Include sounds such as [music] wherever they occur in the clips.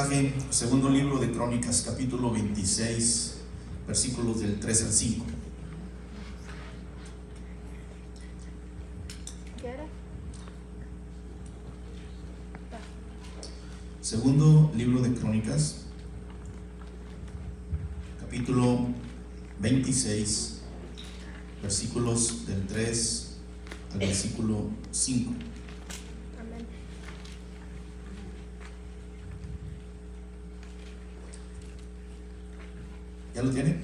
pasaje, segundo libro de Crónicas, capítulo 26, versículos del 3 al 5. Segundo libro de Crónicas, capítulo 26, versículos del 3 al versículo 5. ¿Ya lo tiene?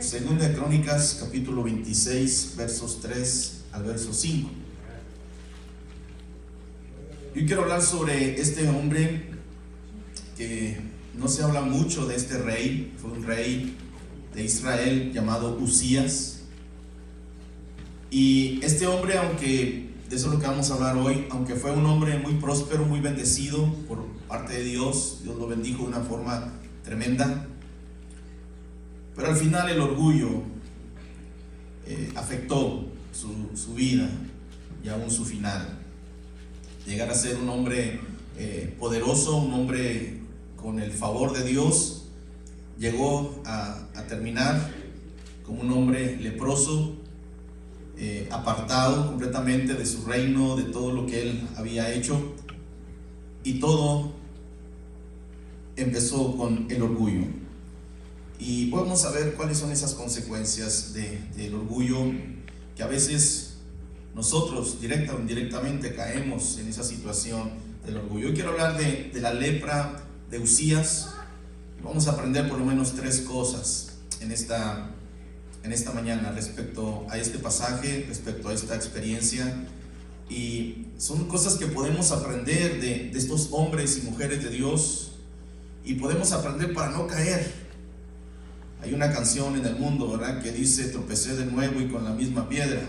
Segunda de Crónicas, capítulo 26, versos 3 al verso 5. Yo quiero hablar sobre este hombre que no se habla mucho de este rey, fue un rey de Israel llamado Usías. Y este hombre, aunque de eso es lo que vamos a hablar hoy, aunque fue un hombre muy próspero, muy bendecido por parte de Dios, Dios lo bendijo de una forma tremenda, pero al final el orgullo eh, afectó su, vida y aún su final. Llegar a ser un hombre eh, poderoso, un hombre con el favor de Dios, llegó a, terminar como un hombre leproso, eh, apartado completamente de su reino, de todo lo que él había hecho, y todo empezó con el orgullo. Y vamos a ver cuáles son esas consecuencias del orgullo que a veces nosotros directa o indirectamente caemos en esa situación del orgullo. Yo quiero hablar de, de la lepra de Usías. Vamos a aprender por lo menos tres cosas en esta, en esta mañana respecto a este pasaje, respecto a esta experiencia. Y son cosas que podemos aprender de, de estos hombres y mujeres de Dios y podemos aprender para no caer hay una canción en el mundo, ¿verdad? Que dice, tropecé de nuevo y con la misma piedra.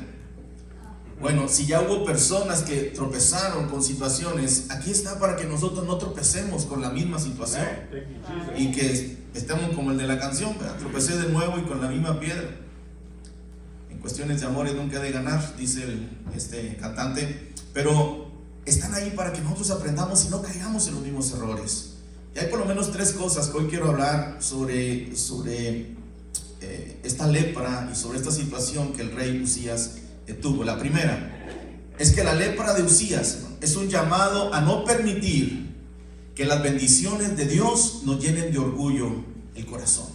Bueno, si ya hubo personas que tropezaron con situaciones, aquí está para que nosotros no tropecemos con la misma situación. Y que estemos como el de la canción, ¿verdad? Tropecé de nuevo y con la misma piedra. En cuestiones de amores nunca he de ganar, dice este cantante. Pero están ahí para que nosotros aprendamos y no caigamos en los mismos errores. Y hay por lo menos tres cosas que hoy quiero hablar sobre, sobre eh, esta lepra y sobre esta situación que el rey Usías eh, tuvo. La primera es que la lepra de Usías es un llamado a no permitir que las bendiciones de Dios nos llenen de orgullo el corazón.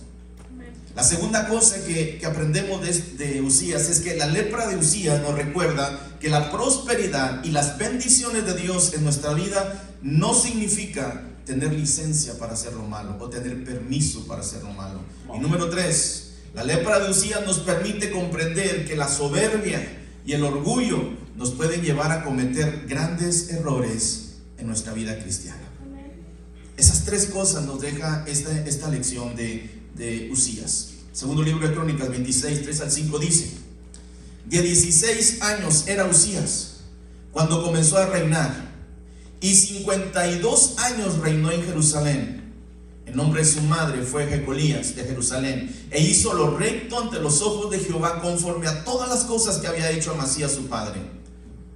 La segunda cosa que, aprendemos de, de, Usías es que la lepra de Usías nos recuerda que la prosperidad y las bendiciones de Dios en nuestra vida no significa tener licencia para hacer lo malo o tener permiso para hacer lo malo. Y número tres, la lepra de Usías nos permite comprender que la soberbia y el orgullo nos pueden llevar a cometer grandes errores en nuestra vida cristiana. Esas tres cosas nos deja esta, esta lección de, de Usías. Segundo libro de Crónicas 26, 3 al 5 dice, de 16 años era Usías cuando comenzó a reinar y 52 años reinó en Jerusalén. El nombre de su madre fue Jecolías de Jerusalén. E hizo lo recto ante los ojos de Jehová conforme a todas las cosas que había hecho Amasías su padre.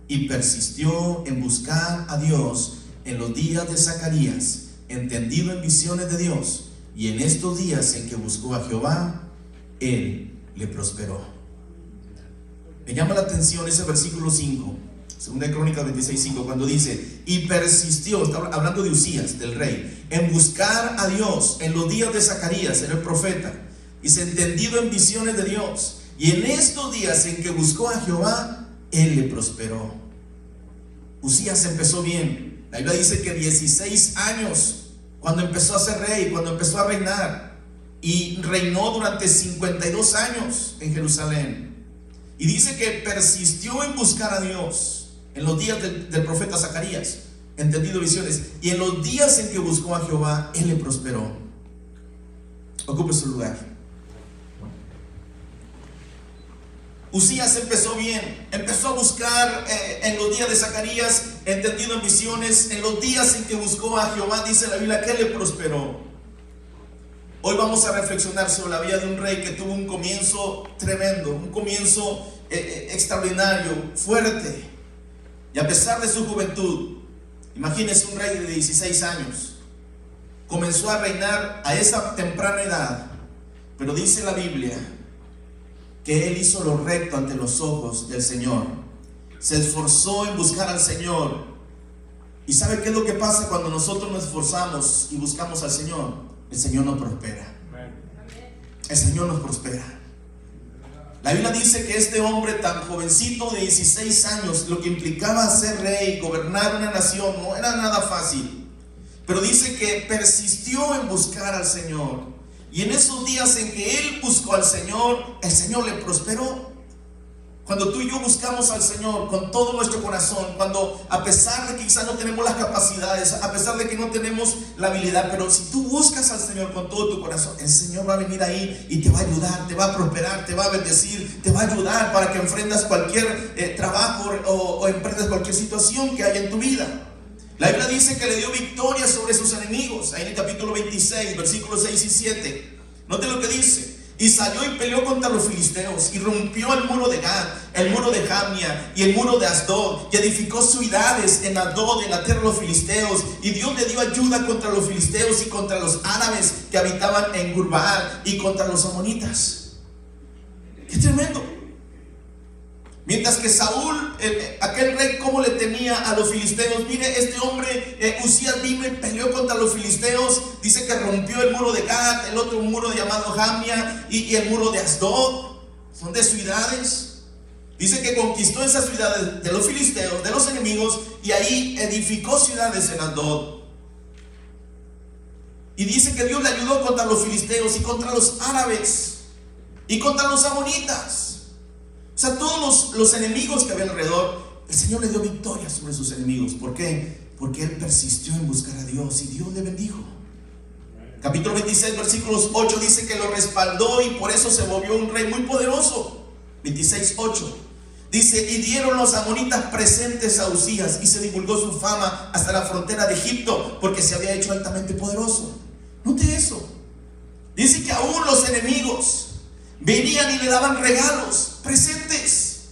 Y persistió en buscar a Dios en los días de Zacarías, entendido en visiones de Dios. Y en estos días en que buscó a Jehová, él le prosperó. Me llama la atención ese versículo 5 Segunda Crónica 26.5, cuando dice, y persistió, está hablando de Usías, del rey, en buscar a Dios en los días de Zacarías, era el profeta, y se entendido en visiones de Dios. Y en estos días en que buscó a Jehová, él le prosperó. Usías empezó bien. La Biblia dice que 16 años, cuando empezó a ser rey, cuando empezó a reinar, y reinó durante 52 años en Jerusalén. Y dice que persistió en buscar a Dios en los días del, profeta Zacarías, entendido visiones, y en los días en que buscó a Jehová, él le prosperó. Ocupe su lugar. Usías empezó bien, empezó a buscar eh, en los días de Zacarías, entendido en visiones, en los días en que buscó a Jehová, dice la Biblia, que le prosperó. Hoy vamos a reflexionar sobre la vida de un rey que tuvo un comienzo tremendo, un comienzo eh, eh, extraordinario, fuerte. Y a pesar de su juventud, imagínese un rey de 16 años, comenzó a reinar a esa temprana edad, pero dice la Biblia que él hizo lo recto ante los ojos del Señor. Se esforzó en buscar al Señor. ¿Y sabe qué es lo que pasa cuando nosotros nos esforzamos y buscamos al Señor? El Señor nos prospera. El Señor nos prospera. La Biblia dice que este hombre tan jovencito de 16 años, lo que implicaba ser rey, gobernar una nación, no era nada fácil. Pero dice que persistió en buscar al Señor. Y en esos días en que él buscó al Señor, el Señor le prosperó. Cuando tú y yo buscamos al Señor con todo nuestro corazón, cuando a pesar de que quizás no tenemos las capacidades, a pesar de que no tenemos la habilidad, pero si tú buscas al Señor con todo tu corazón, el Señor va a venir ahí y te va a ayudar, te va a prosperar, te va a bendecir, te va a ayudar para que enfrentas cualquier eh, trabajo o, o cualquier situación que haya en tu vida. La Biblia dice que le dio victoria sobre sus enemigos, ahí en el capítulo 26, versículos 6 y 7. Note lo que dice. Y salió y peleó contra los filisteos y rompió el muro de Gad, el muro de Jamnia y el muro de Asdod y edificó ciudades en Asdod, en la tierra de los filisteos. Y Dios le dio ayuda contra los filisteos y contra los árabes que habitaban en Gurbaal y contra los amonitas. ¡Qué tremendo! Mientras que Saúl, aquel rey, como le tenía a los filisteos, mire, este hombre, eh, Usías vino y peleó contra los filisteos, dice que rompió el muro de Gad, el otro muro llamado Jamia y, el muro de Asdod, son de ciudades. Dice que conquistó esas ciudades de los filisteos, de los enemigos, y ahí edificó ciudades en Asdod. Y dice que Dios le ayudó contra los filisteos y contra los árabes y contra los amonitas. O sea, todos los, enemigos que había alrededor, el Señor le dio victoria sobre sus enemigos. ¿Por qué? Porque él persistió en buscar a Dios y Dios le bendijo. Capítulo 26, versículos 8 dice que lo respaldó y por eso se volvió un rey muy poderoso. 26, 8. Dice, y dieron los amonitas presentes a Usías y se divulgó su fama hasta la frontera de Egipto porque se había hecho altamente poderoso. Note eso. Dice que aún los enemigos venían y le daban regalos, presentes.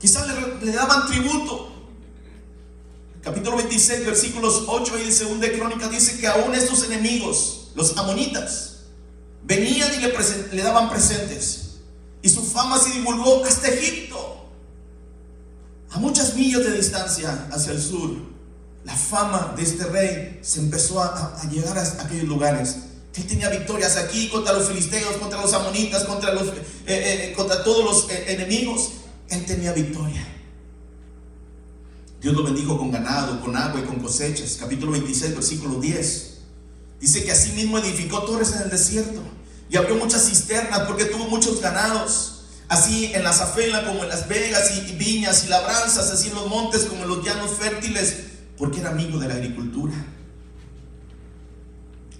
Quizás le, daban tributo. Capítulo 26, versículos 8 y de segunda crónica dice que aún estos enemigos, los amonitas, venían y le, le daban presentes. Y su fama se divulgó hasta Egipto. A muchas millas de distancia hacia el sur, la fama de este rey se empezó a, a llegar a aquellos lugares. Él tenía victorias aquí contra los filisteos, contra los amonitas, contra, los, eh, eh, contra todos los eh, enemigos. Él tenía victoria. Dios lo bendijo con ganado, con agua y con cosechas. Capítulo 26, versículo 10. Dice que así mismo edificó torres en el desierto y abrió muchas cisternas porque tuvo muchos ganados. Así en la Zafela como en Las Vegas y viñas y labranzas, así en los montes como en los llanos fértiles, porque era amigo de la agricultura.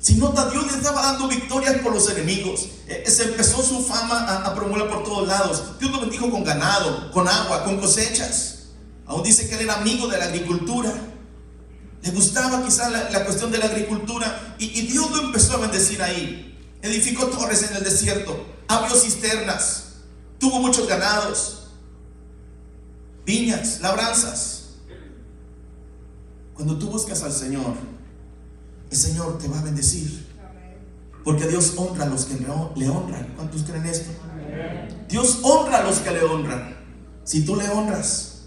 Si nota, Dios le estaba dando victorias por los enemigos. Eh, se empezó su fama a, promover por todos lados. Dios lo bendijo con ganado, con agua, con cosechas. Aún dice que él era amigo de la agricultura. Le gustaba quizá la, cuestión de la agricultura. Y, y, Dios lo empezó a bendecir ahí. Edificó torres en el desierto. Abrió cisternas. Tuvo muchos ganados. Viñas, labranzas. Cuando tú buscas al Señor, el Señor te va a bendecir. Porque Dios honra a los que le honran. ¿Cuántos creen esto? Dios honra a los que le honran. Si tú le honras,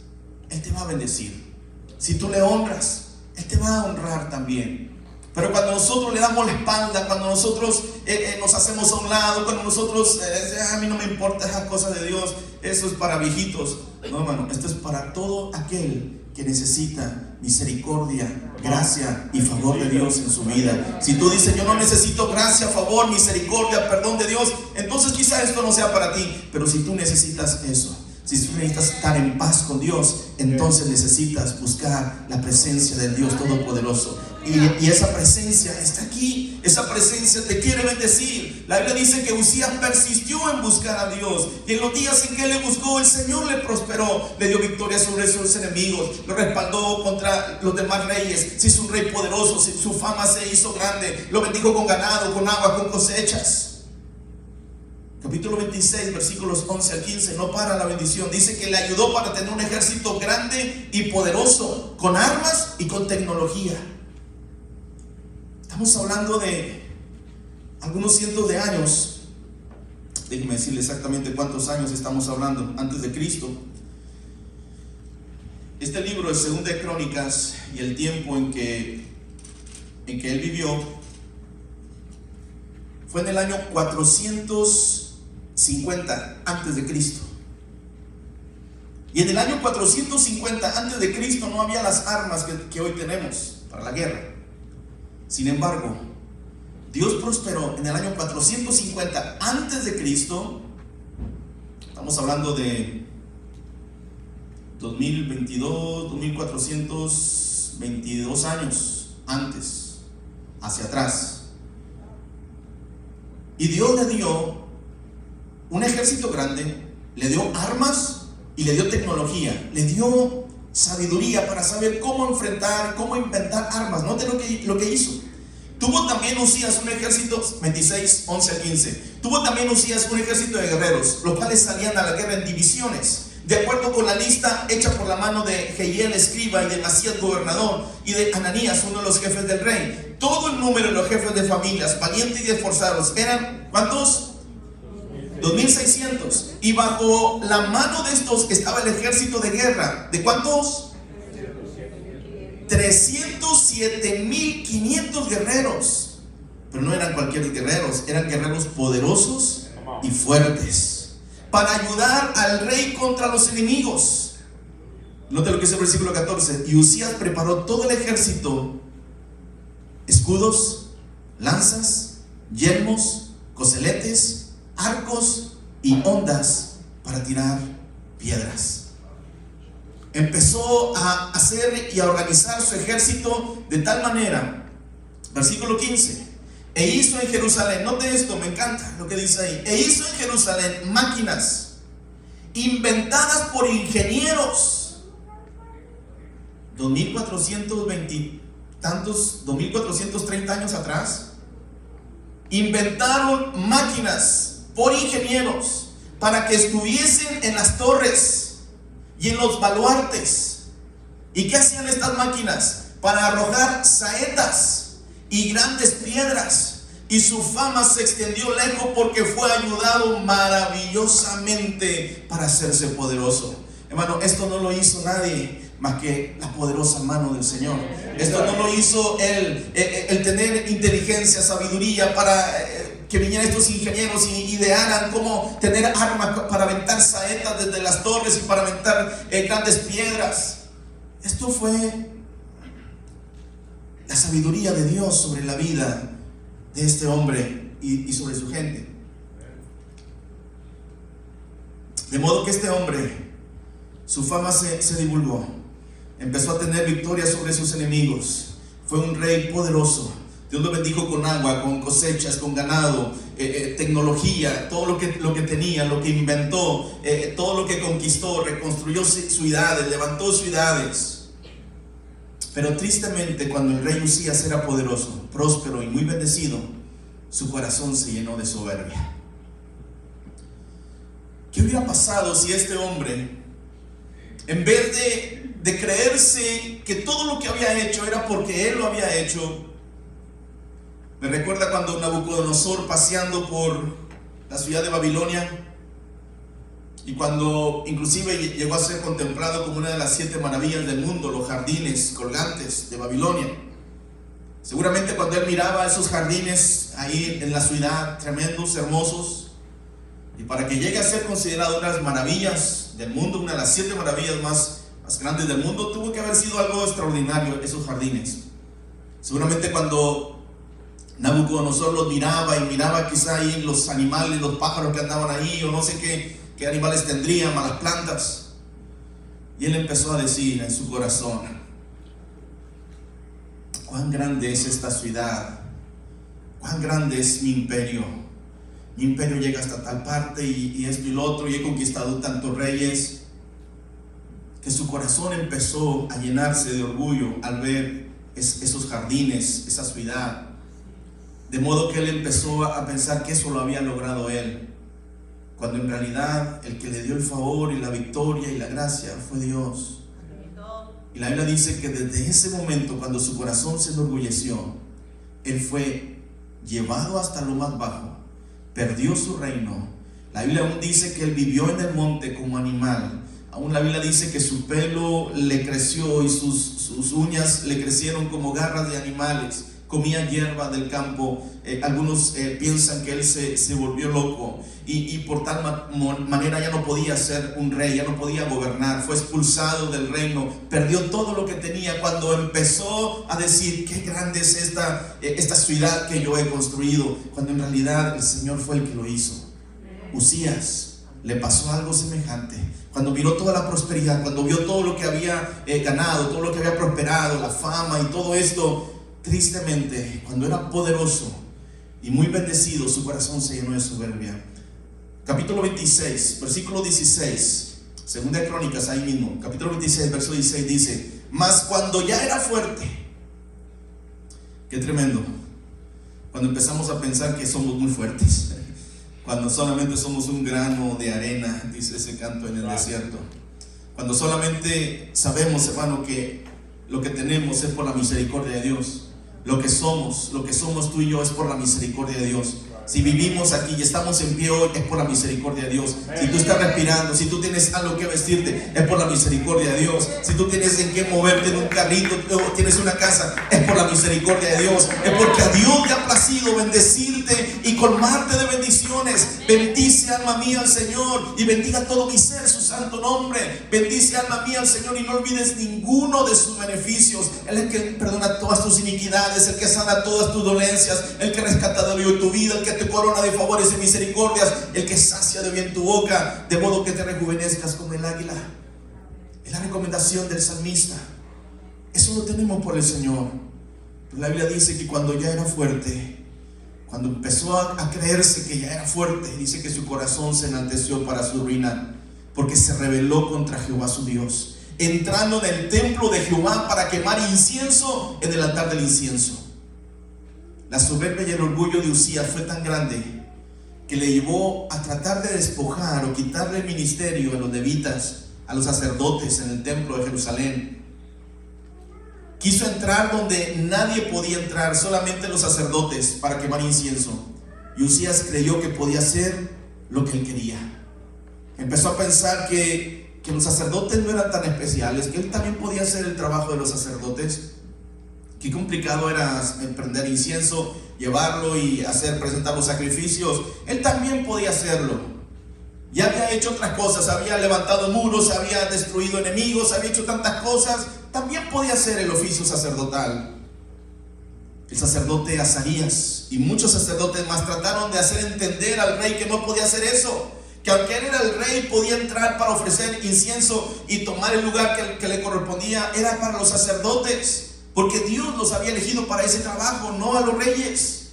Él te va a bendecir. Si tú le honras, Él te va a honrar también. Pero cuando nosotros le damos la espalda, cuando nosotros eh, eh, nos hacemos a un lado, cuando nosotros, eh, a mí no me importa esas cosas de Dios, eso es para viejitos. No, hermano, esto es para todo aquel que necesita misericordia, gracia y favor de Dios en su vida. Si tú dices, yo no necesito gracia, favor, misericordia, perdón de Dios, entonces quizá esto no sea para ti. Pero si tú necesitas eso, si tú necesitas estar en paz con Dios, entonces necesitas buscar la presencia del Dios Todopoderoso. Y, esa presencia está aquí. Esa presencia te quiere bendecir. La Biblia dice que Usías persistió en buscar a Dios. Y en los días en que le buscó, el Señor le prosperó. Le dio victoria sobre sus enemigos. Lo respaldó contra los demás reyes. Se hizo un rey poderoso. Su fama se hizo grande. Lo bendijo con ganado, con agua, con cosechas. Capítulo 26, versículos 11 al 15. No para la bendición. Dice que le ayudó para tener un ejército grande y poderoso. Con armas y con tecnología. Estamos hablando de algunos cientos de años. Déjenme decirle exactamente cuántos años estamos hablando antes de Cristo. Este libro es Segunda de Crónicas y el tiempo en que, en que él vivió fue en el año 450 antes de Cristo. Y en el año 450 antes de Cristo no había las armas que, que hoy tenemos para la guerra. Sin embargo, Dios prosperó en el año 450 antes de Cristo. Estamos hablando de 2022, 2422 años antes, hacia atrás. Y Dios le dio un ejército grande, le dio armas y le dio tecnología, le dio sabiduría para saber cómo enfrentar, cómo inventar armas. Note lo que, lo que hizo. Tuvo también Usías un ejército, 26, 11 a 15. Tuvo también Usías un ejército de guerreros, los cuales salían a la guerra en divisiones de acuerdo con la lista hecha por la mano de Jehiel escriba y de Macías gobernador y de Ananías, uno de los jefes del rey. Todo el número de los jefes de familias, valientes y esforzados, eran ¿cuántos? 2600. Y bajo la mano de estos estaba el ejército de guerra. ¿De cuántos? 307.500 guerreros. Pero no eran cualquier guerreros, eran guerreros poderosos y fuertes para ayudar al rey contra los enemigos. Note lo que dice el versículo 14. Y Usías preparó todo el ejército, escudos, lanzas, yelmos, coseletes, arcos y ondas para tirar piedras. Empezó a hacer y a organizar su ejército de tal manera, versículo 15, e hizo en Jerusalén, note esto, me encanta lo que dice ahí. E hizo en Jerusalén máquinas inventadas por ingenieros. 2420 tantos, 2430 años atrás. Inventaron máquinas por ingenieros para que estuviesen en las torres y en los baluartes. ¿Y qué hacían estas máquinas? Para arrojar saetas y grandes piedras. Y su fama se extendió lejos porque fue ayudado maravillosamente para hacerse poderoso. Hermano, esto no lo hizo nadie más que la poderosa mano del Señor. Esto no lo hizo eh, eh, el, tener inteligencia, sabiduría para eh, que vinieran estos ingenieros y idearan cómo tener armas para aventar saetas desde las torres y para aventar grandes piedras. Esto fue la sabiduría de Dios sobre la vida de este hombre y, sobre su gente. De modo que este hombre, su fama se, divulgó, empezó a tener victoria sobre sus enemigos, fue un rey poderoso. Dios lo bendijo con agua, con cosechas, con ganado, eh, eh, tecnología, todo lo que, lo que tenía, lo que inventó, eh, todo lo que conquistó, reconstruyó ciudades, levantó ciudades. Pero tristemente, cuando el rey Usías era poderoso, próspero y muy bendecido, su corazón se llenó de soberbia. ¿Qué hubiera pasado si este hombre, en vez de, de creerse que todo lo que había hecho era porque él lo había hecho, me recuerda cuando Nabucodonosor paseando por la ciudad de Babilonia, y cuando inclusive llegó a ser contemplado como una de las siete maravillas del mundo, los jardines colgantes de Babilonia. Seguramente cuando él miraba esos jardines ahí en la ciudad, tremendos, hermosos, y para que llegue a ser considerado una de las maravillas del mundo, una de las siete maravillas más, más grandes del mundo, tuvo que haber sido algo extraordinario esos jardines. Seguramente cuando Nabucodonosor los miraba y miraba quizá ahí los animales, los pájaros que andaban ahí, o no sé qué, qué animales tendrían, malas plantas. Y él empezó a decir en su corazón, cuán grande es esta ciudad, cuán grande es mi imperio. Mi imperio llega hasta tal parte y, esto y lo otro, y he conquistado tantos reyes, que su corazón empezó a llenarse de orgullo al ver esos jardines, esa ciudad. De modo que él empezó a pensar que eso lo había logrado él cuando en realidad el que le dio el favor y la victoria y la gracia fue Dios. Y la Biblia dice que desde ese momento, cuando su corazón se enorgulleció, él fue llevado hasta lo más bajo, perdió su reino. La Biblia aún dice que él vivió en el monte como animal. Aún la Biblia dice que su pelo le creció y sus, sus uñas le crecieron como garras de animales comía hierba del campo. Eh, algunos eh, piensan que él se, se volvió loco y, y, por tal manera ya no podía ser un rey, ya no podía gobernar. Fue expulsado del reino, perdió todo lo que tenía cuando empezó a decir, qué grande es esta, eh, esta ciudad que yo he construido, cuando en realidad el Señor fue el que lo hizo. Usías le pasó algo semejante. Cuando miró toda la prosperidad, cuando vio todo lo que había ganado, todo lo que había prosperado, la fama y todo esto, tristemente, cuando era poderoso y muy bendecido, su corazón se llenó de soberbia. Capítulo 26, versículo 16, segunda de Crónicas, ahí mismo, capítulo 26, verso 16 dice, mas cuando ya era fuerte, qué tremendo, cuando empezamos a pensar que somos muy fuertes, [laughs] cuando solamente somos un grano de arena, dice ese canto en el desierto, cuando solamente sabemos, hermano, que lo que tenemos es por la misericordia de Dios. Lo que somos, lo que somos tú y yo es por la misericordia de Dios. Si vivimos aquí y estamos en pie hoy, es por la misericordia de Dios. Si tú estás respirando, si tú tienes algo que vestirte, es por la misericordia de Dios. Si tú tienes en qué moverte en un carrito o tienes una casa, es por la misericordia de Dios. Es porque a Dios le ha placido bendecirte y colmarte de bendiciones. Bendice alma mía al Señor y bendiga todo mi ser su santo nombre. Bendice alma mía al Señor y no olvides ninguno de sus beneficios. Él es el que perdona todas tus iniquidades, el que sana todas tus dolencias, el que rescata de tu vida, el que te corona de favores y misericordias, el que sacia de bien tu boca, de modo que te rejuvenezcas como el águila. Es la recomendación del salmista. Eso lo tenemos por el Señor. la Biblia dice que cuando ya era fuerte, cuando empezó a, creerse que ya era fuerte, dice que su corazón se enalteció para su ruina, porque se rebeló contra Jehová su Dios, entrando en el templo de Jehová para quemar incienso en el altar del incienso. La soberbia y el orgullo de Usías fue tan grande que le llevó a tratar de despojar o quitarle el ministerio a los levitas, a los sacerdotes en el templo de Jerusalén. Quiso entrar donde nadie podía entrar, solamente los sacerdotes, para quemar incienso. Y Usías creyó que podía hacer lo que él quería. Empezó a pensar que, que los sacerdotes no eran tan especiales, que él también podía hacer el trabajo de los sacerdotes. Qué complicado era emprender incienso, llevarlo y hacer, presentar los sacrificios. Él también podía hacerlo. Ya había hecho otras cosas, había levantado muros, había destruido enemigos, había hecho tantas cosas. También podía hacer el oficio sacerdotal. El sacerdote Azarías y muchos sacerdotes más trataron de hacer entender al rey que no podía hacer eso. Que aunque él era el rey, podía entrar para ofrecer incienso y tomar el lugar que, que le correspondía, era para los sacerdotes. Porque Dios los había elegido para ese trabajo, no a los reyes.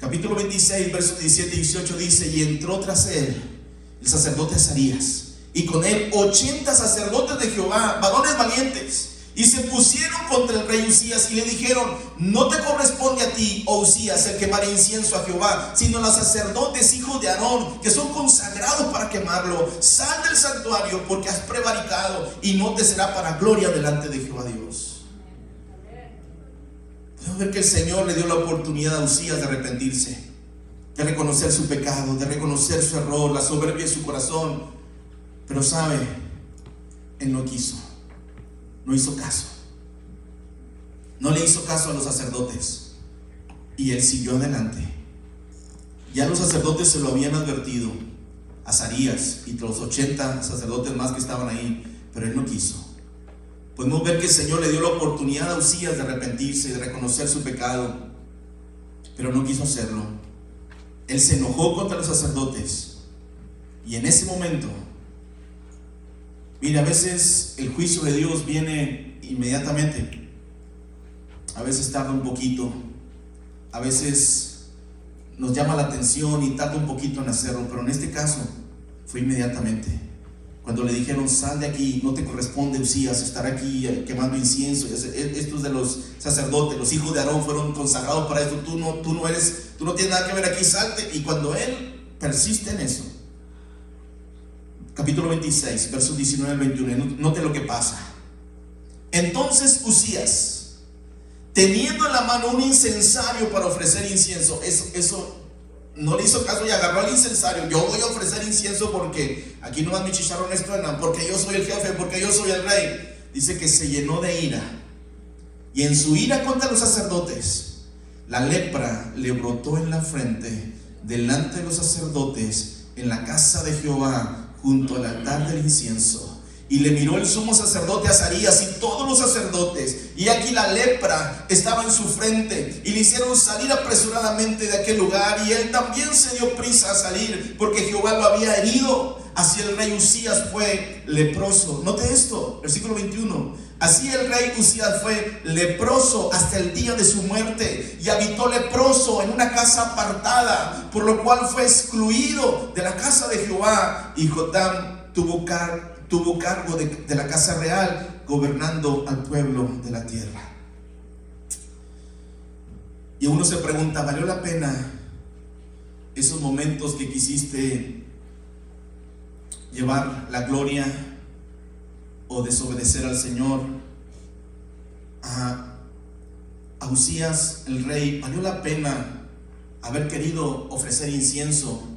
Capítulo 26, versos 17 y 18 dice, y entró tras él el sacerdote Azarías, y con él 80 sacerdotes de Jehová, varones valientes, y se pusieron contra el rey Usías y le dijeron, no te corresponde a ti, oh Usías, el quemar incienso a Jehová, sino a los sacerdotes hijos de Aarón, que son consagrados para quemarlo. Sal del santuario porque has prevaricado y no te será para gloria delante de Jehová Dios. Podemos ver que el Señor le dio la oportunidad a Usías de arrepentirse, de reconocer su pecado, de reconocer su error, la soberbia de su corazón. Pero sabe, él no quiso, no hizo caso. No le hizo caso a los sacerdotes y él siguió adelante. Ya los sacerdotes se lo habían advertido, a Sarías y los 80 sacerdotes más que estaban ahí, pero él no quiso. Podemos ver que el Señor le dio la oportunidad a Usías de arrepentirse y de reconocer su pecado, pero no quiso hacerlo. Él se enojó contra los sacerdotes y en ese momento, mire, a veces el juicio de Dios viene inmediatamente, a veces tarda un poquito, a veces nos llama la atención y tarda un poquito en hacerlo, pero en este caso fue inmediatamente. Cuando le dijeron, sal de aquí, no te corresponde, Usías, estar aquí eh, quemando incienso. Estos de los sacerdotes, los hijos de Aarón fueron consagrados para eso. Tú no, tú no eres, tú no tienes nada que ver aquí, salte. Y cuando él persiste en eso, capítulo 26, versos 19 al 21, note lo que pasa. Entonces Usías teniendo en la mano un incensario para ofrecer incienso. Eso no le hizo caso y agarró al incensario. Yo voy a ofrecer incienso porque aquí no van mis chicharrones porque yo soy el jefe, porque yo soy el rey. Dice que se llenó de ira. Y en su ira contra los sacerdotes, la lepra le brotó en la frente delante de los sacerdotes en la casa de Jehová junto al altar del incienso. Y le miró el sumo sacerdote Azarías y todos los sacerdotes. Y aquí la lepra estaba en su frente. Y le hicieron salir apresuradamente de aquel lugar. Y él también se dio prisa a salir porque Jehová lo había herido. Así el rey Usías fue leproso. Note esto, versículo 21. Así el rey Usías fue leproso hasta el día de su muerte y habitó leproso en una casa apartada, por lo cual fue excluido de la casa de Jehová. Y Jotam tuvo cargo tuvo cargo de, la casa real, gobernando al pueblo de la tierra. Y uno se pregunta, ¿valió la pena esos momentos que quisiste llevar la gloria o desobedecer al Señor? A, a Usías, el rey, ¿valió la pena haber querido ofrecer incienso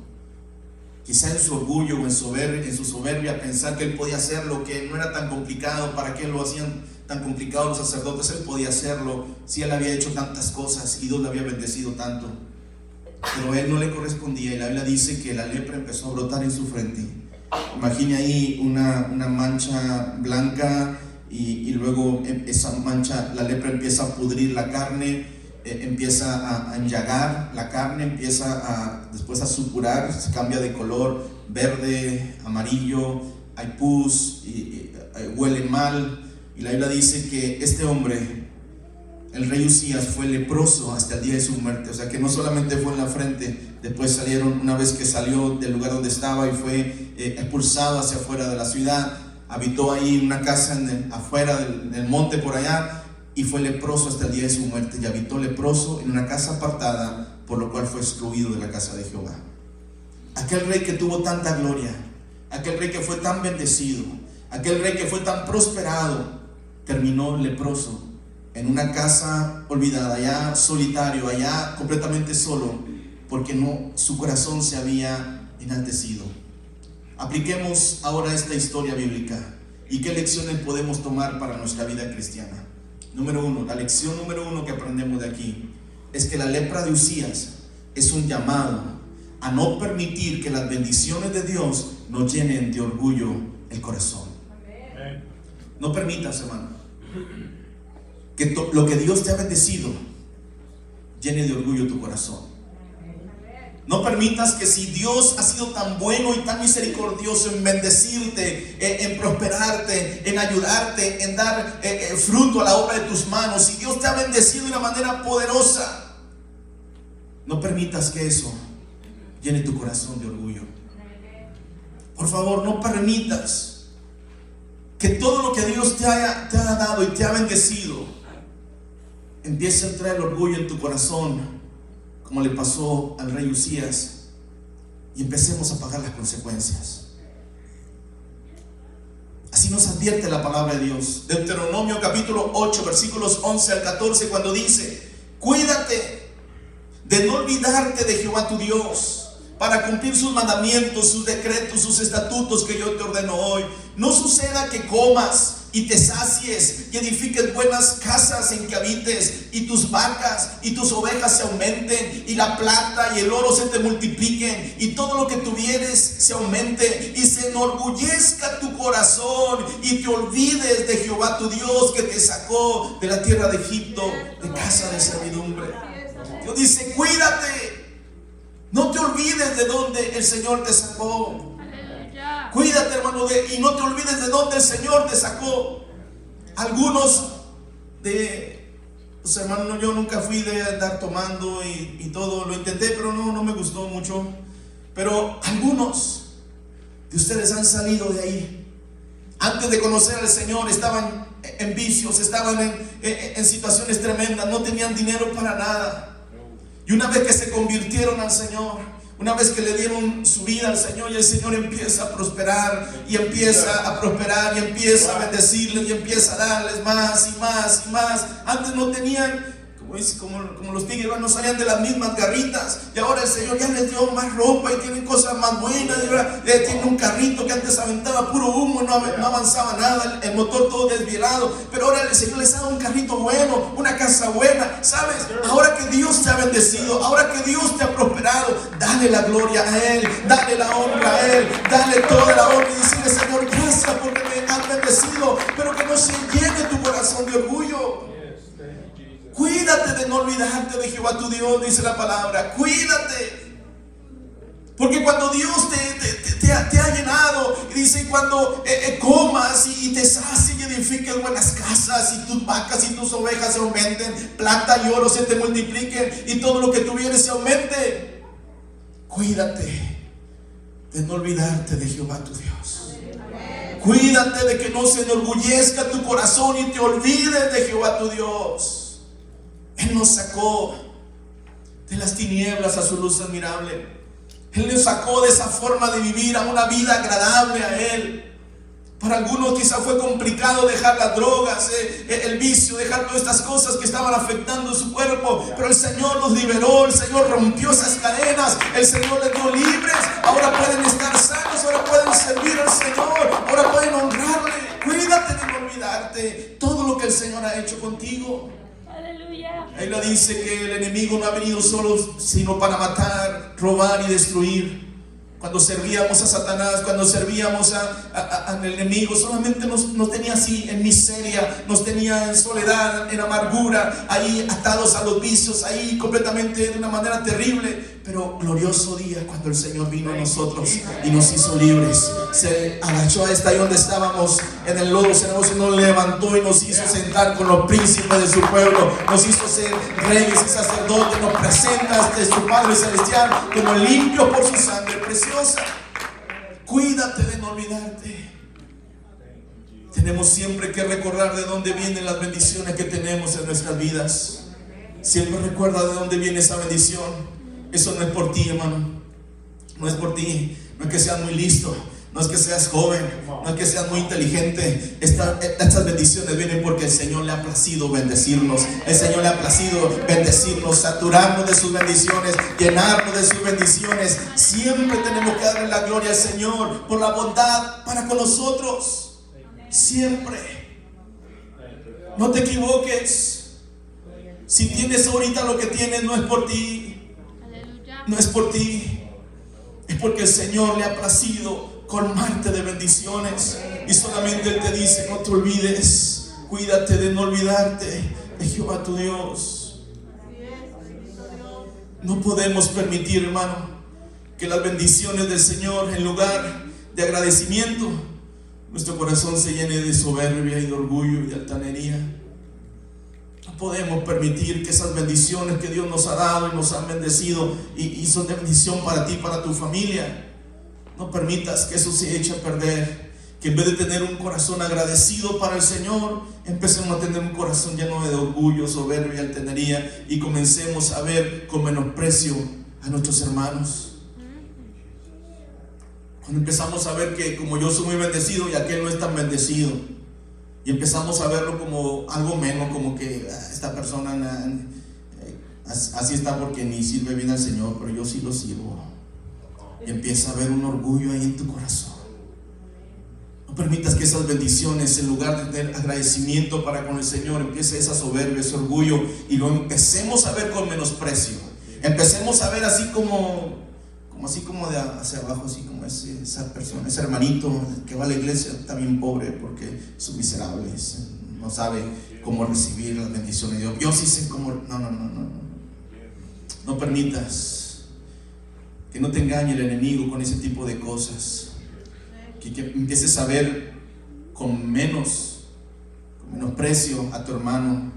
quizá en su orgullo o en, en su soberbia, pensar que él podía hacerlo, que no era tan complicado, para qué lo hacían tan complicado los sacerdotes, él podía hacerlo, si él había hecho tantas cosas y Dios le había bendecido tanto. Pero él no le correspondía y la Biblia dice que la lepra empezó a brotar en su frente. Imagine ahí una, una mancha blanca y, y luego esa mancha, la lepra empieza a pudrir la carne eh, empieza a, enllagar la carne, empieza a, después a supurar, se cambia de color verde, amarillo, hay pus, y, eh, huele mal. Y la Biblia dice que este hombre, el rey Usías, fue leproso hasta el día de su muerte. O sea que no solamente fue en la frente, después salieron, una vez que salió del lugar donde estaba y fue eh, expulsado hacia afuera de la ciudad, habitó ahí en una casa en afuera del, del monte por allá y fue leproso hasta el día de su muerte y habitó leproso en una casa apartada, por lo cual fue excluido de la casa de Jehová. Aquel rey que tuvo tanta gloria, aquel rey que fue tan bendecido, aquel rey que fue tan prosperado, terminó leproso en una casa olvidada, allá solitario, allá completamente solo, porque no su corazón se había enaltecido. Apliquemos ahora esta historia bíblica y qué lecciones podemos tomar para nuestra vida cristiana. Número uno, la lección número uno que aprendemos de aquí es que la lepra de Usías es un llamado a no permitir que las bendiciones de Dios nos llenen de orgullo el corazón. No permitas, hermano, que lo que Dios te ha bendecido llene de orgullo tu corazón. No permitas que si Dios ha sido tan bueno y tan misericordioso en bendecirte, en, prosperarte, en ayudarte, en dar eh, eh, fruto a la obra de tus manos, si Dios te ha bendecido de una manera poderosa, no permitas que eso llene tu corazón de orgullo. Por favor, no permitas que todo lo que Dios te haya, te dado y te ha bendecido empiece a entrar el orgullo en tu corazón como le pasó al rey Usías, y empecemos a pagar las consecuencias. Así nos advierte la palabra de Dios. Deuteronomio capítulo 8, versículos 11 al 14, cuando dice, cuídate de no olvidarte de Jehová tu Dios para cumplir sus mandamientos, sus decretos, sus estatutos que yo te ordeno hoy. No suceda que comas y te sacies y edifiques buenas casas en que habites y tus vacas y tus ovejas se aumenten y la plata y el oro se te multipliquen y todo lo que tuvieres se aumente y se enorgullezca tu corazón y te olvides de Jehová tu Dios que te sacó de la tierra de Egipto de casa de servidumbre. Dios dice, cuídate, no te olvides de donde el Señor te sacó. Cuídate, hermano, de, y no te olvides de dónde el Señor te sacó. Algunos de, pues hermano, yo nunca fui de andar tomando y, todo, lo intenté, pero no, no me gustó mucho. Pero algunos de ustedes han salido de ahí. Antes de conocer al Señor estaban en vicios, estaban en, en situaciones tremendas, no tenían dinero para nada. Y una vez que se convirtieron al Señor, Una vez que le dieron su vida al Señor y el Señor empieza a prosperar y empieza a prosperar y empieza a bendecirles y empieza a darles más y más y más. Antes no tenían como, como los tigres no salían de las mismas garritas y ahora el Señor ya les dio más ropa y tienen cosas más buenas. Y ahora tiene un carrito que antes aventaba puro humo y no, avanzaba nada, el, motor todo desvielado. Pero ahora el Señor les ha dado un carrito bueno, una casa buena. ¿Sabes? Ahora que Dios te ha bendecido, ahora que Dios te ha prosperado, dale la gloria a Él, dale la honra a Él, dale toda la honra y decirle, Señor, gracias porque me has bendecido, pero que no se llene tu corazón de orgullo. Cuídate de no olvidarte de Jehová tu Dios, dice la palabra. Cuídate. Porque cuando Dios te, ha, llenado, y dice, cuando eh, eh, comas y, te sacies y edifiques buenas casas, y tus vacas y tus ovejas se aumenten, plata y oro se te multipliquen, y todo lo que tuvieres se aumente. Cuídate de no olvidarte de Jehová tu Dios. Cuídate de que no se enorgullezca tu corazón y te olvides de Jehová tu Dios. Él nos sacó de las tinieblas a su luz admirable. Él nos sacó de esa forma de vivir a una vida agradable a Él. Para algunos quizá fue complicado dejar las drogas, eh, eh, el vicio, dejar todas estas cosas que estaban afectando su cuerpo. Pero el Señor los liberó, el Señor rompió esas cadenas, el Señor les dio libres. Ahora pueden estar sanos, ahora pueden servir al Señor, ahora pueden honrarle. Cuídate de no olvidarte todo lo que el Señor ha hecho contigo. Él lo dice que el enemigo no ha venido solo sino para matar, robar y destruir. Cuando servíamos a Satanás, cuando servíamos al enemigo, solamente nos, nos, tenía así en miseria, nos tenía en soledad, en amargura, ahí atados a los vicios, ahí completamente de una manera terrible. Pero glorioso día cuando el Señor vino a nosotros y nos hizo libres. Se agachó hasta ahí donde estábamos en el lodo se nos levantó y nos hizo sentar con los príncipes de su pueblo. Nos hizo ser reyes y sacerdotes. Nos presenta ante su Padre Celestial como limpio por su sangre preciosa. Cuídate de no olvidarte. Tenemos siempre que recordar de dónde vienen las bendiciones que tenemos en nuestras vidas. Siempre recuerda de dónde viene esa bendición. Eso no es por ti, hermano. No es por ti. No es que seas muy listo. No es que seas joven. No es que seas muy inteligente. estas bendiciones vienen porque el Señor le ha placido bendecirnos. El Señor le ha placido bendecirnos, saturarnos de sus bendiciones, llenarnos de sus bendiciones. Siempre tenemos que darle la gloria al Señor por la bondad para con nosotros. Siempre. No te equivoques. Si tienes ahorita lo que tienes, no es por ti no es por ti, es porque el Señor le ha placido colmarte de bendiciones. Y solamente Él te dice, no te olvides, cuídate de no olvidarte de Jehová tu Dios. No podemos permitir, hermano, que las bendiciones del Señor, en lugar de agradecimiento, nuestro corazón se llene de soberbia y de orgullo y de altanería podemos permitir que esas bendiciones que Dios nos ha dado y nos han bendecido y, son de bendición para ti, para tu familia, no permitas que eso se eche a perder. Que en vez de tener un corazón agradecido para el Señor, empecemos a tener un corazón lleno de orgullo, soberbia, altanería y comencemos a ver con menosprecio a nuestros hermanos. Cuando empezamos a ver que como yo soy muy bendecido y aquel no es tan bendecido, y empezamos a verlo como algo menos, como que ah, esta persona eh, así está porque ni sirve bien al Señor, pero yo sí lo sirvo. Y empieza a haber un orgullo ahí en tu corazón. No permitas que esas bendiciones, en lugar de tener agradecimiento para con el Señor, empiece esa soberbia, ese orgullo, y lo empecemos a ver con menosprecio. Empecemos a ver así como así como de hacia abajo, así como esa persona, ese hermanito que va a la iglesia está bien pobre porque son miserables, no sabe cómo recibir las bendiciones de Dios. Yo sí sé cómo, no, no, no, no, no. Permitas que no te engañe el enemigo con ese tipo de cosas. Que, que empieces a ver con menos, con menosprecio a tu hermano.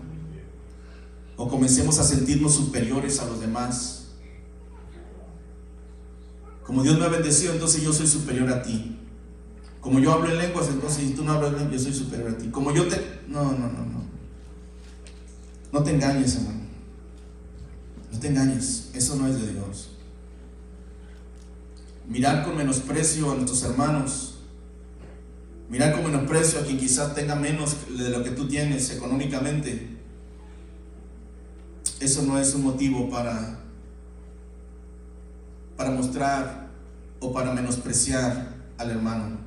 O comencemos a sentirnos superiores a los demás como Dios me ha bendecido, entonces yo soy superior a ti. Como yo hablo en lenguas, entonces si tú no hablas lenguas, yo soy superior a ti. Como yo te... No, no, no, no. No te engañes, hermano. No te engañes. Eso no es de Dios. mirar con menosprecio a nuestros hermanos, mirar con menosprecio a quien quizás tenga menos de lo que tú tienes económicamente, eso no es un motivo para, para mostrar o para menospreciar al hermano.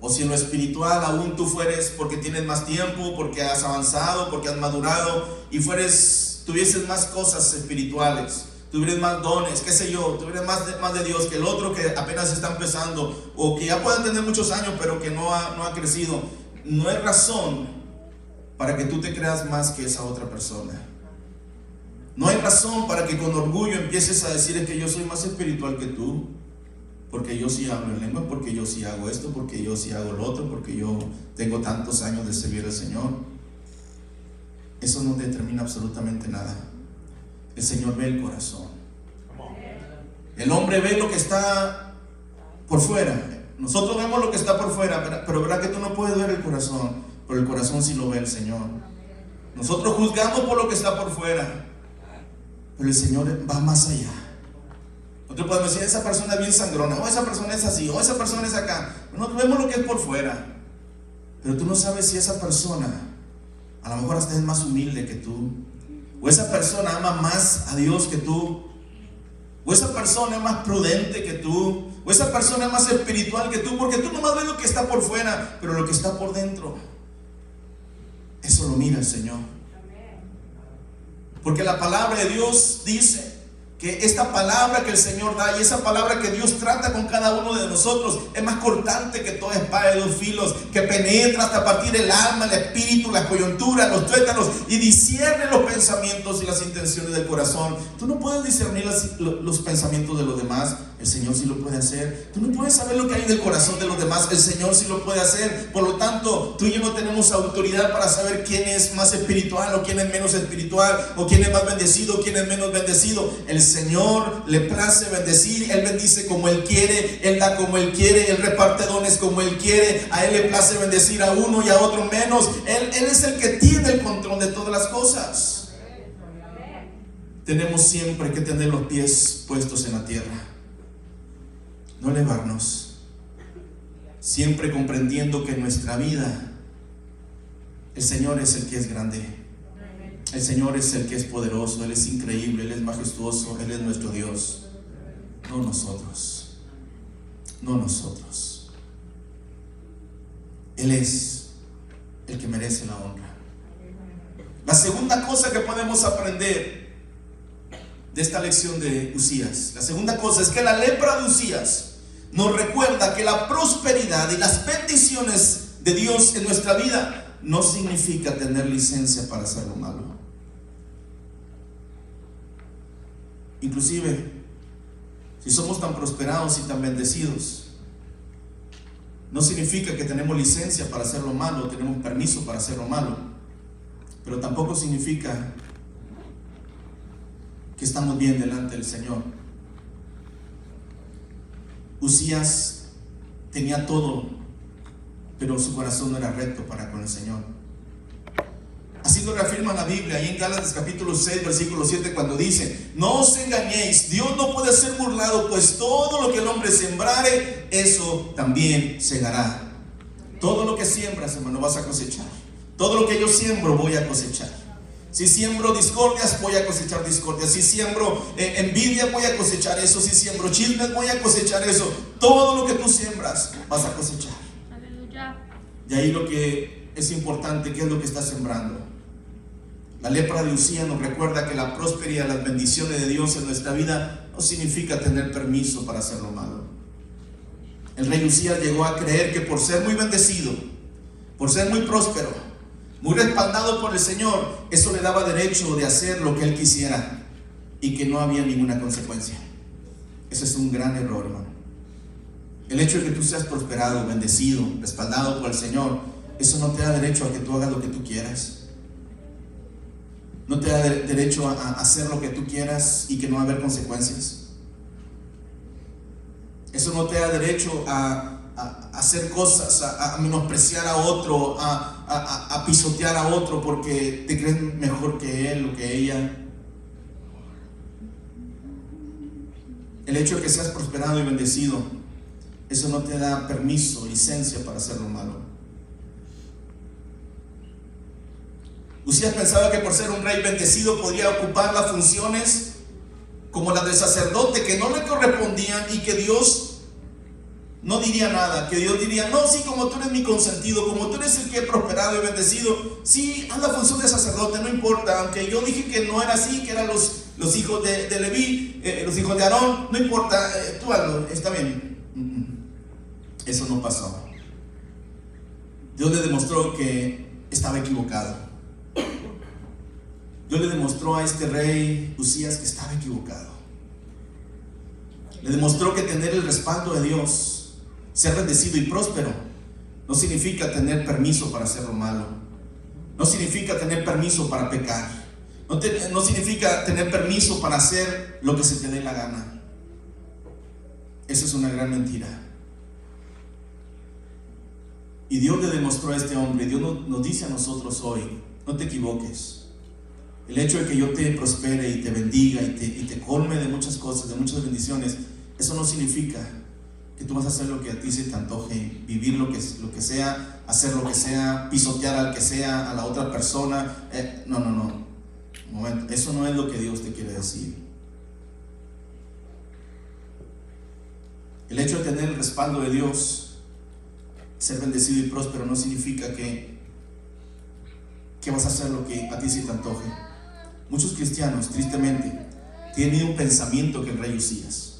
O si en lo espiritual aún tú fueres porque tienes más tiempo, porque has avanzado, porque has madurado y fueres, tuvieses más cosas espirituales, tuvieras más dones, qué sé yo, tuvieras más de, más de Dios que el otro que apenas está empezando o que ya puede tener muchos años pero que no ha, no ha crecido. No hay razón para que tú te creas más que esa otra persona. No hay razón para que con orgullo empieces a decir que yo soy más espiritual que tú, porque yo sí hablo en lengua, porque yo sí hago esto, porque yo sí hago lo otro, porque yo tengo tantos años de servir al Señor. Eso no determina absolutamente nada. El Señor ve el corazón. El hombre ve lo que está por fuera. Nosotros vemos lo que está por fuera, pero verdad que tú no puedes ver el corazón, pero el corazón sí lo ve el Señor. Nosotros juzgamos por lo que está por fuera, pero el Señor va más allá. Nosotros podemos decir, esa persona es bien sangrona, o esa persona es así, o esa persona es acá. Nosotros vemos lo que es por fuera, pero tú no sabes si esa persona, a lo mejor hasta es más humilde que tú, o esa persona ama más a Dios que tú, o esa persona es más prudente que tú, o esa persona es más espiritual que tú, porque tú nomás ves lo que está por fuera, pero lo que está por dentro, eso lo mira el Señor. Porque la palabra de Dios dice que esta palabra que el Señor da y esa palabra que Dios trata con cada uno de nosotros es más cortante que toda espada de dos filos, que penetra hasta partir el alma, el espíritu, la coyuntura, los tuétanos y discierne los pensamientos y las intenciones del corazón. Tú no puedes discernir los, pensamientos de los demás, el Señor sí lo puede hacer. Tú no puedes saber lo que hay en el corazón de los demás, el Señor sí lo puede hacer. Por lo tanto, tú y yo no tenemos autoridad para saber quién es más espiritual o quién es menos espiritual o quién es más bendecido o quién es menos bendecido. El Señor le place bendecir, Él bendice como Él quiere, Él da como Él quiere, Él reparte dones como Él quiere, a Él le place bendecir a uno y a otro menos. Él, él es el que tiene el control de todas las cosas. Tenemos siempre que tener los pies puestos en la tierra, no elevarnos, siempre comprendiendo que en nuestra vida el Señor es el que es grande. El Señor es el que es poderoso, Él es increíble, Él es majestuoso, Él es nuestro Dios. No nosotros, no nosotros. Él es el que merece la honra. La segunda cosa que podemos aprender de esta lección de Usías, la segunda cosa es que la lepra de Usías nos recuerda que la prosperidad y las bendiciones de Dios en nuestra vida no significa tener licencia para hacer lo malo. Inclusive, si somos tan prosperados y tan bendecidos, no significa que tenemos licencia para hacer lo malo, tenemos permiso para hacer lo malo, pero tampoco significa que estamos bien delante del Señor. Usías tenía todo, pero su corazón no era recto para con el Señor. Así lo reafirma la Biblia, ahí en Gálatas capítulo 6, versículo 7, cuando dice, no os engañéis, Dios no puede ser burlado, pues todo lo que el hombre sembrare, eso también segará. Todo lo que siembras, hermano, vas a cosechar. Todo lo que yo siembro, voy a cosechar. Si siembro discordias, voy a cosechar discordias. Si siembro eh, envidia, voy a cosechar eso. Si siembro chismes, voy a cosechar eso. Todo lo que tú siembras, vas a cosechar. Aleluya. De ahí lo que es importante, ¿qué es lo que estás sembrando? La lepra de Usía nos recuerda que la prosperidad, las bendiciones de Dios en nuestra vida no significa tener permiso para hacer lo malo. El rey Usías llegó a creer que por ser muy bendecido, por ser muy próspero, muy respaldado por el Señor, eso le daba derecho de hacer lo que él quisiera y que no había ninguna consecuencia. Ese es un gran error, hermano. El hecho de que tú seas prosperado, bendecido, respaldado por el Señor, eso no te da derecho a que tú hagas lo que tú quieras. No te da derecho a, hacer lo que tú quieras y que no haber consecuencias. Eso no te da derecho a, hacer cosas, a, menospreciar a otro, a, pisotear a otro porque te crees mejor que él o que ella. el hecho de que seas prosperado y bendecido, eso no te da permiso, licencia para hacer lo malo. Usías pensaba que por ser un rey bendecido podría ocupar las funciones como las del sacerdote que no le correspondían y que Dios no diría nada, que Dios diría, no, sí, como tú eres mi consentido, como tú eres el que he prosperado y bendecido, sí, haz la función de sacerdote, no importa, aunque yo dije que no era así, que eran los, los hijos de, de Leví, eh, los hijos de Aarón, no importa, eh, tú hazlo, está bien. Eso no pasó. Dios le demostró que estaba equivocado. Dios le demostró a este rey Usías que estaba equivocado. Le demostró que tener el respaldo de Dios ser bendecido y próspero no significa tener permiso para hacer lo malo. No significa tener permiso para pecar. No, no, significa tener permiso para hacer lo que se te dé la gana. Esa es una gran mentira. Y Dios le demostró a este hombre, Dios nos, dice a nosotros hoy, no te equivoques. El hecho de que yo te prospere y te bendiga y te, y te colme de muchas cosas, de muchas bendiciones, eso no significa que tú vas a hacer lo que a ti se te antoje, vivir lo que, lo que sea, hacer lo que sea, pisotear al que sea, a la otra persona. Eh, no, no, no. momento, eso no es lo que Dios te quiere decir. El hecho de tener el respaldo de Dios, ser bendecido y próspero, no significa que, que vas a hacer lo que a ti se te antoje. Muchos cristianos, tristemente, tienen un pensamiento que el rey Usías.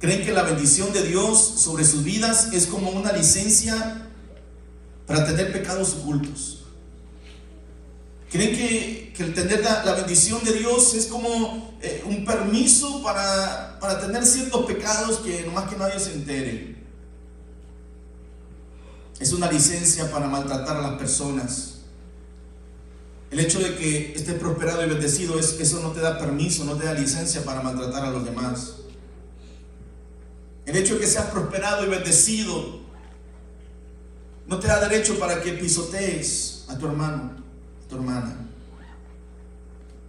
Creen que la bendición de Dios sobre sus vidas es como una licencia para tener pecados ocultos. Creen que, el tener la, bendición de Dios es como eh, un permiso para, para tener ciertos pecados que nomás que nadie se entere. Es una licencia para maltratar a las personas. El hecho de que estés prosperado y bendecido, es, eso no te da permiso, no te da licencia para maltratar a los demás. El hecho de que seas prosperado y bendecido no te da derecho para que pisotees a tu hermano, a tu hermana.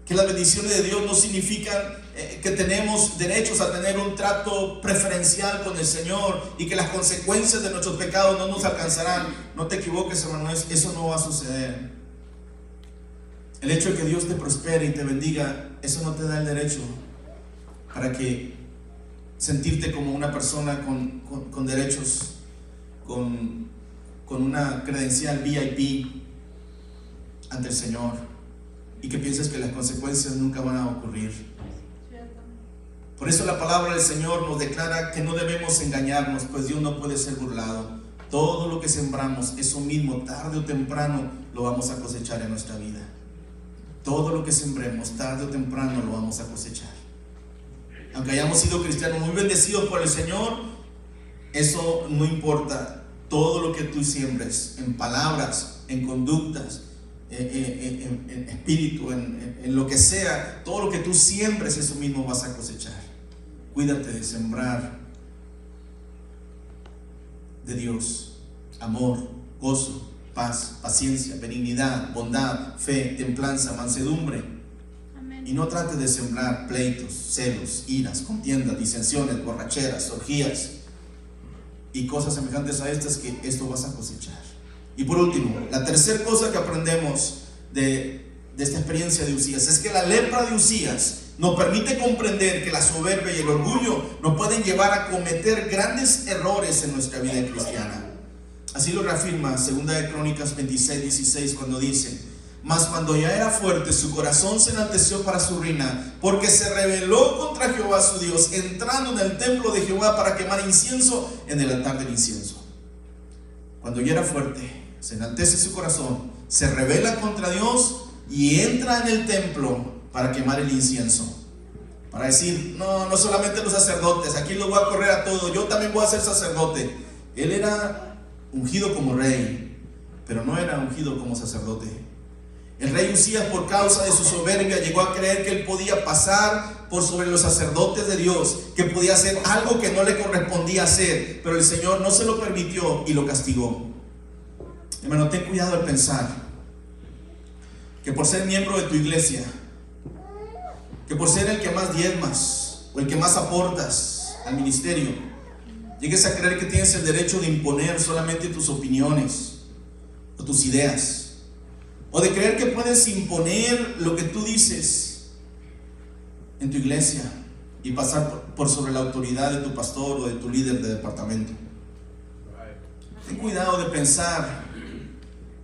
Que las bendiciones de Dios no significan eh, que tenemos derechos a tener un trato preferencial con el Señor y que las consecuencias de nuestros pecados no nos alcanzarán. No te equivoques, hermano, eso no va a suceder. El hecho de que Dios te prospere y te bendiga, eso no te da el derecho para que sentirte como una persona con, derechos, con, con una credencial VIP ante el Señor y que pienses que las consecuencias nunca van a ocurrir. Por eso la palabra del Señor nos declara que no debemos engañarnos, pues Dios no puede ser burlado. Todo lo que sembramos, eso mismo, tarde o temprano, lo vamos a cosechar en nuestra vida. Todo lo que sembremos, tarde o temprano, lo vamos a cosechar aunque hayamos sido cristianos muy bendecidos por el Señor, eso no importa. Todo lo que tú siembres en palabras, en conductas, en, espíritu, en, en, lo que sea, todo lo que tú siembres, eso mismo vas a cosechar. Cuídate de sembrar de Dios amor, gozo, paz, paciencia, benignidad, bondad, fe, templanza, mansedumbre y no trate de sembrar pleitos, celos, iras, contiendas, disensiones, borracheras, orgías y cosas semejantes a estas que esto vas a cosechar. Y por último, la tercera cosa que aprendemos de, de esta experiencia de Usías es que la lepra de Usías nos permite comprender que la soberbia y el orgullo nos pueden llevar a cometer grandes errores en nuestra vida cristiana. Así lo reafirma 2 de Crónicas 26, 16 cuando dice, mas cuando ya era fuerte, su corazón se enalteció para su ruina, porque se rebeló contra Jehová su Dios, entrando en el templo de Jehová para quemar incienso en el altar del incienso. Cuando ya era fuerte, se enaltece su corazón, se rebela contra Dios y entra en el templo para quemar el incienso. Para decir, no, no solamente los sacerdotes, aquí los voy a correr a todos, yo también voy a ser sacerdote. Él era ungido como rey, pero no era ungido como sacerdote. El rey Usías, por causa de su soberbia, llegó a creer que él podía pasar por sobre los sacerdotes de Dios, que podía hacer algo que no le correspondía hacer, pero el Señor no se lo permitió y lo castigó. Hermano, ten cuidado al pensar que por ser miembro de tu iglesia, que por ser el que más diezmas o el que más aportas, al ministerio, llegues a creer que tienes el derecho de imponer solamente tus opiniones o tus ideas, o de creer que puedes imponer lo que tú dices en tu iglesia y pasar por sobre la autoridad de tu pastor o de tu líder de departamento. Ten cuidado de pensar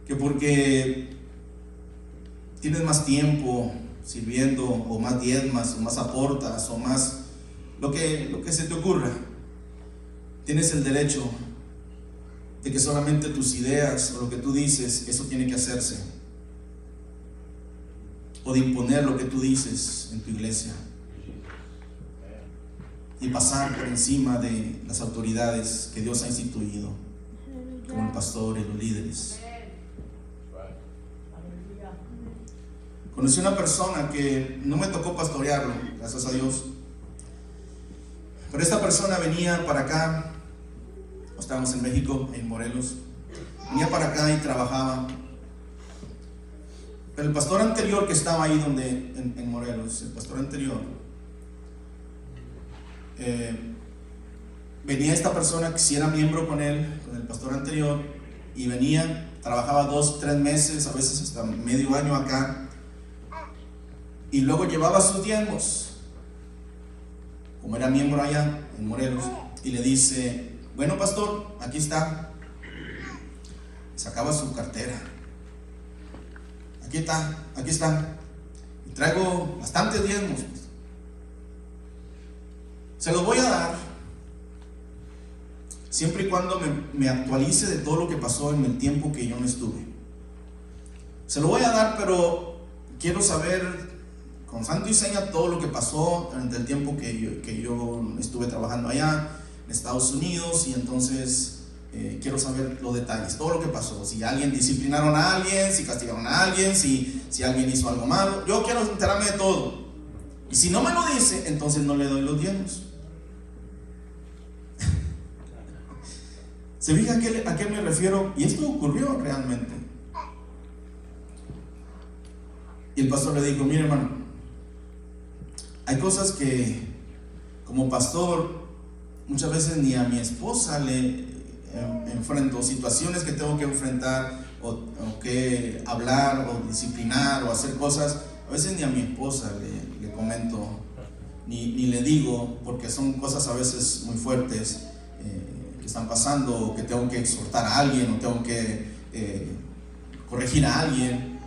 que porque tienes más tiempo sirviendo o más diezmas o más aportas o más lo que, lo que se te ocurra, tienes el derecho de que solamente tus ideas o lo que tú dices, eso tiene que hacerse. O de imponer lo que tú dices en tu iglesia. Y pasar por encima de las autoridades que Dios ha instituido, como el pastor y los líderes. Conocí una persona que no me tocó pastorearlo, gracias a Dios. Pero esta persona venía para acá, estábamos en México, en Morelos, venía para acá y trabajaba. El pastor anterior que estaba ahí donde, en, Morelos, el pastor anterior, eh, venía esta persona que si era miembro con él, con el pastor anterior, y venía, trabajaba dos, tres meses, a veces hasta medio año acá, y luego llevaba sus diezmos, como era miembro allá en Morelos, y le dice, bueno pastor, aquí está. Sacaba su cartera. Aquí está, aquí está. Y traigo bastantes diezmos. Se los voy a dar siempre y cuando me, me, actualice de todo lo que pasó en el tiempo que yo no estuve. Se lo voy a dar, pero quiero saber con santo y seña todo lo que pasó durante el tiempo que yo, que yo estuve trabajando allá en Estados Unidos y entonces eh, quiero saber los detalles, todo lo que pasó, si alguien disciplinaron a alguien, si castigaron a alguien, si, si alguien hizo algo malo, yo quiero enterarme de todo. Y si no me lo dice, entonces no le doy los diezmos. [laughs] ¿Se fija a qué, a qué me refiero? Y esto ocurrió realmente. Y el pastor le dijo, mire hermano, hay cosas que como pastor muchas veces ni a mi esposa le enfrento, situaciones que tengo que enfrentar o, que hablar o disciplinar o hacer cosas, a veces ni a mi esposa le, comento, ni, le digo, porque son cosas a veces muy fuertes eh, que están pasando, o que tengo que exhortar a alguien o tengo que eh, corregir a alguien.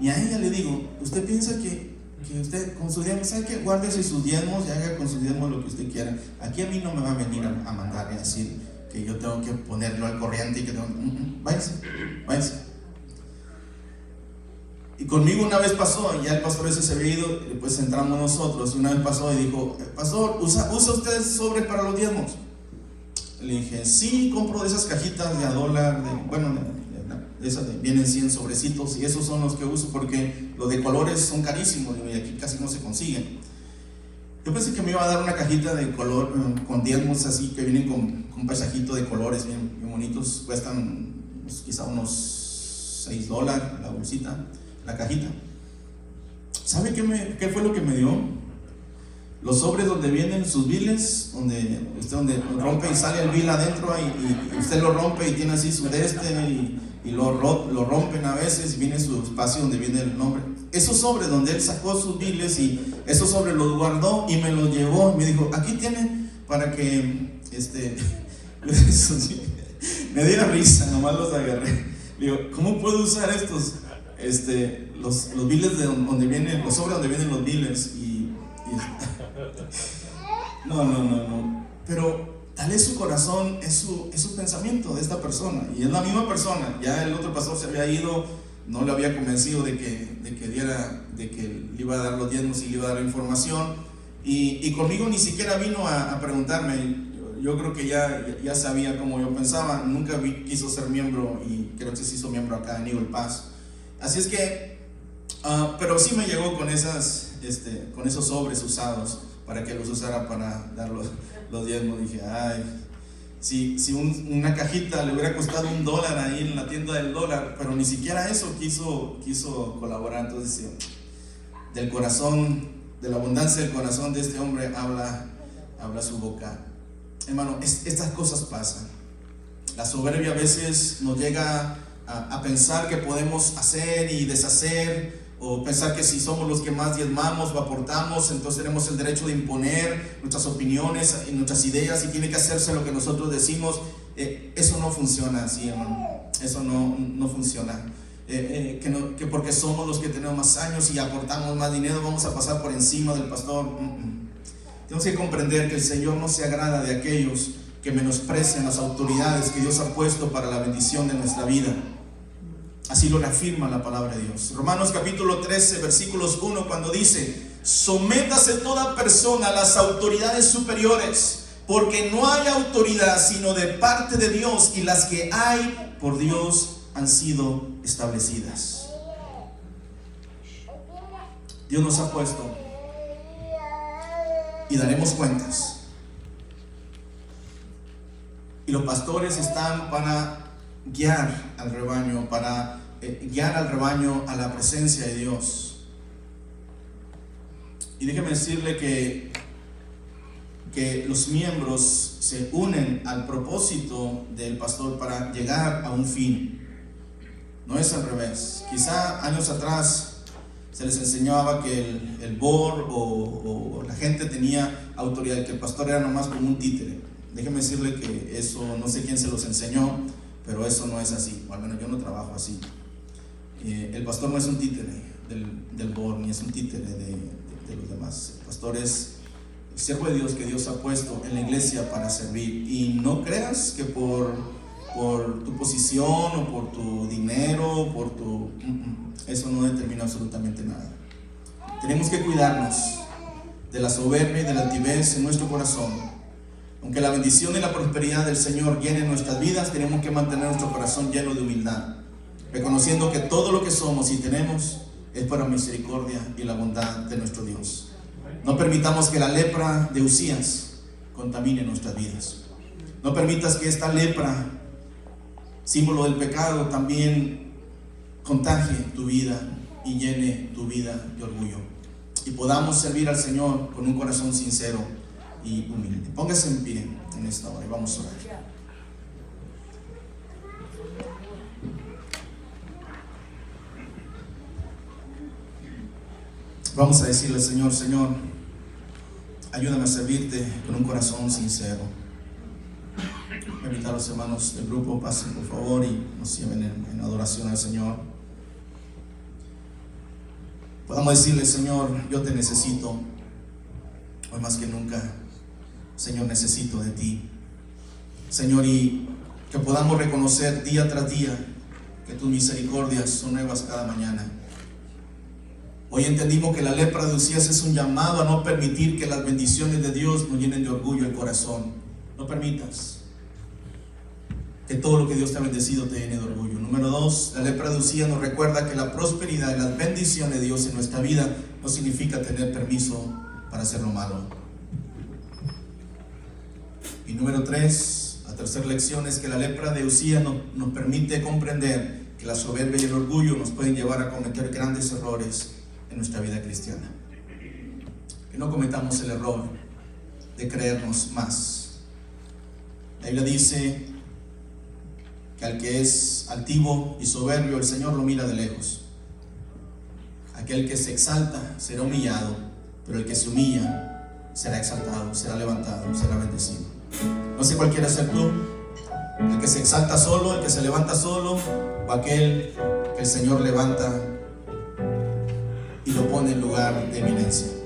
Y a ella le digo, ¿usted piensa que que usted con su diezmo, ¿sabe qué? Guárdese sus diezmos y haga con sus diezmos lo que usted quiera. Aquí a mí no me va a venir a, mandar y a decir que yo tengo que ponerlo al corriente y que tengo que... Mm, mm, váyase, váyase. Y conmigo una vez pasó, ya el pastor ese se había ido, pues entramos nosotros, y una vez pasó y dijo, pastor, ¿usa, ¿usa usted sobre para los diezmos? Le dije, sí, compro de esas cajitas de a dólar, de, bueno, vienen 100 sobrecitos y esos son los que uso porque los de colores son carísimos y aquí casi no se consiguen. Yo pensé que me iba a dar una cajita de color eh, con diezmos así que vienen con, con un paisajito de colores bien, bonitos, cuestan pues, quizá unos 6 dólares la bolsita, la cajita. ¿Sabe qué, me, qué fue lo que me dio? Los sobres donde vienen sus biles, donde usted donde rompe y sale el bill adentro y, y usted lo rompe y tiene así su deste y y lo, lo rompen a veces y viene su espacio donde viene el nombre. Esos sobres donde él sacó sus biles y esos sobres los guardó y me los llevó y me dijo, aquí tiene para que, este, [laughs] me dio risa, nomás los agarré. Digo, ¿cómo puedo usar estos, este, los, los biles de donde vienen, los sobres donde vienen los biles? Y [laughs] no, no, no, no. Pero Tal es su corazón, es su, es su pensamiento de esta persona. Y es la misma persona. Ya el otro pastor se había ido, no le había convencido de que, de que, diera, de que le iba a dar los diezmos y le iba a dar la información. Y, y conmigo ni siquiera vino a, a preguntarme. Yo, creo que ya, ya sabía cómo yo pensaba. Nunca vi, quiso ser miembro y creo que se hizo miembro acá en Eagle Pass. Así es que, uh, pero sí me llegó con, esas, este, con esos sobres usados para que los usara para dar los, los diezmos. Dije, ay, si, si una cajita le hubiera costado un dólar ahí en la tienda del dólar, pero ni siquiera eso quiso, quiso colaborar. Entonces, del corazón, de la abundancia del corazón de este hombre habla, habla su boca. hermano, estas cosas pasan. La soberbia a veces nos llega a, a pensar que podemos hacer y deshacer o pensar que si somos los que más diezmamos o aportamos, entonces tenemos el derecho de imponer nuestras opiniones y nuestras ideas y tiene que hacerse lo que nosotros decimos. Eh, eso no funciona así, hermano. Eso no, no funciona. Eh, eh, que, no, que, porque somos los que tenemos más años y aportamos más dinero, vamos a pasar por encima del pastor. Tenemos que comprender que el Señor no se agrada de aquellos que menosprecian las autoridades que Dios ha puesto para la bendición de nuestra vida. Así lo reafirma la palabra de Dios. Romanos capítulo 13, versículos 1, cuando dice, sométase toda persona a las autoridades superiores, porque no hay autoridad sino de parte de Dios y las que hay por Dios han sido establecidas. Dios nos ha puesto y daremos cuentas. Y los pastores están para guiar al rebaño, para eh, guiar al rebaño a la presencia de Dios. Y déjeme decirle que, que los miembros se unen al propósito del pastor para llegar a un fin. No es al revés. Quizá años atrás se les enseñaba que el, el BOR o, la gente tenía autoridad, que el pastor era nomás como un títere. Déjeme decirle que eso, no sé quién se los enseñó, pero eso no es así, al menos yo no trabajo así. Eh, el pastor no es un títere del, del ni es un títere de, de, los demás. El pastor es el siervo de Dios que Dios ha puesto en la iglesia para servir. Y no creas que por, por tu posición o por tu dinero, por tu... Eso no determina absolutamente nada. Tenemos que cuidarnos de la soberbia y de la altivez en nuestro corazón. Aunque la bendición y la prosperidad del Señor llenen nuestras vidas, tenemos que mantener nuestro corazón lleno de humildad reconociendo que todo lo que somos y tenemos es para misericordia y la bondad de nuestro Dios. No permitamos que la lepra de Usías contamine nuestras vidas. No permitas que esta lepra, símbolo del pecado, también contagie tu vida y llene tu vida de orgullo. Y podamos servir al Señor con un corazón sincero y humilde. Póngase en pie en esta hora y vamos a orar. Vamos a decirle, Señor, Señor, ayúdame a servirte con un corazón sincero. Invitar a los hermanos del grupo, pasen por favor y nos lleven en, en adoración al Señor. Podamos decirle, Señor, yo te necesito, hoy más que nunca, Señor, necesito de ti. Señor, y que podamos reconocer día tras día que tus misericordias son nuevas cada mañana. Hoy entendimos que la lepra de Usías es un llamado a no permitir que las bendiciones de Dios nos llenen de orgullo el corazón. No permitas que todo lo que Dios te ha bendecido te llene de orgullo. Número dos, la lepra de Usías nos recuerda que la prosperidad y las bendiciones de Dios en nuestra vida no significa tener permiso para hacer lo malo. Y número tres, la tercera lección es que la lepra de Usías nos, nos permite comprender que la soberbia y el orgullo nos pueden llevar a cometer grandes errores en nuestra vida cristiana. Que no cometamos el error de creernos más. La Biblia dice que al que es altivo y soberbio, el Señor lo mira de lejos. Aquel que se exalta será humillado, pero el que se humilla será exaltado, será levantado, será bendecido. No sé cuál quiere ser tú, el que se exalta solo, el que se levanta solo, o aquel que el Señor levanta y lo pone en lugar de eminencia.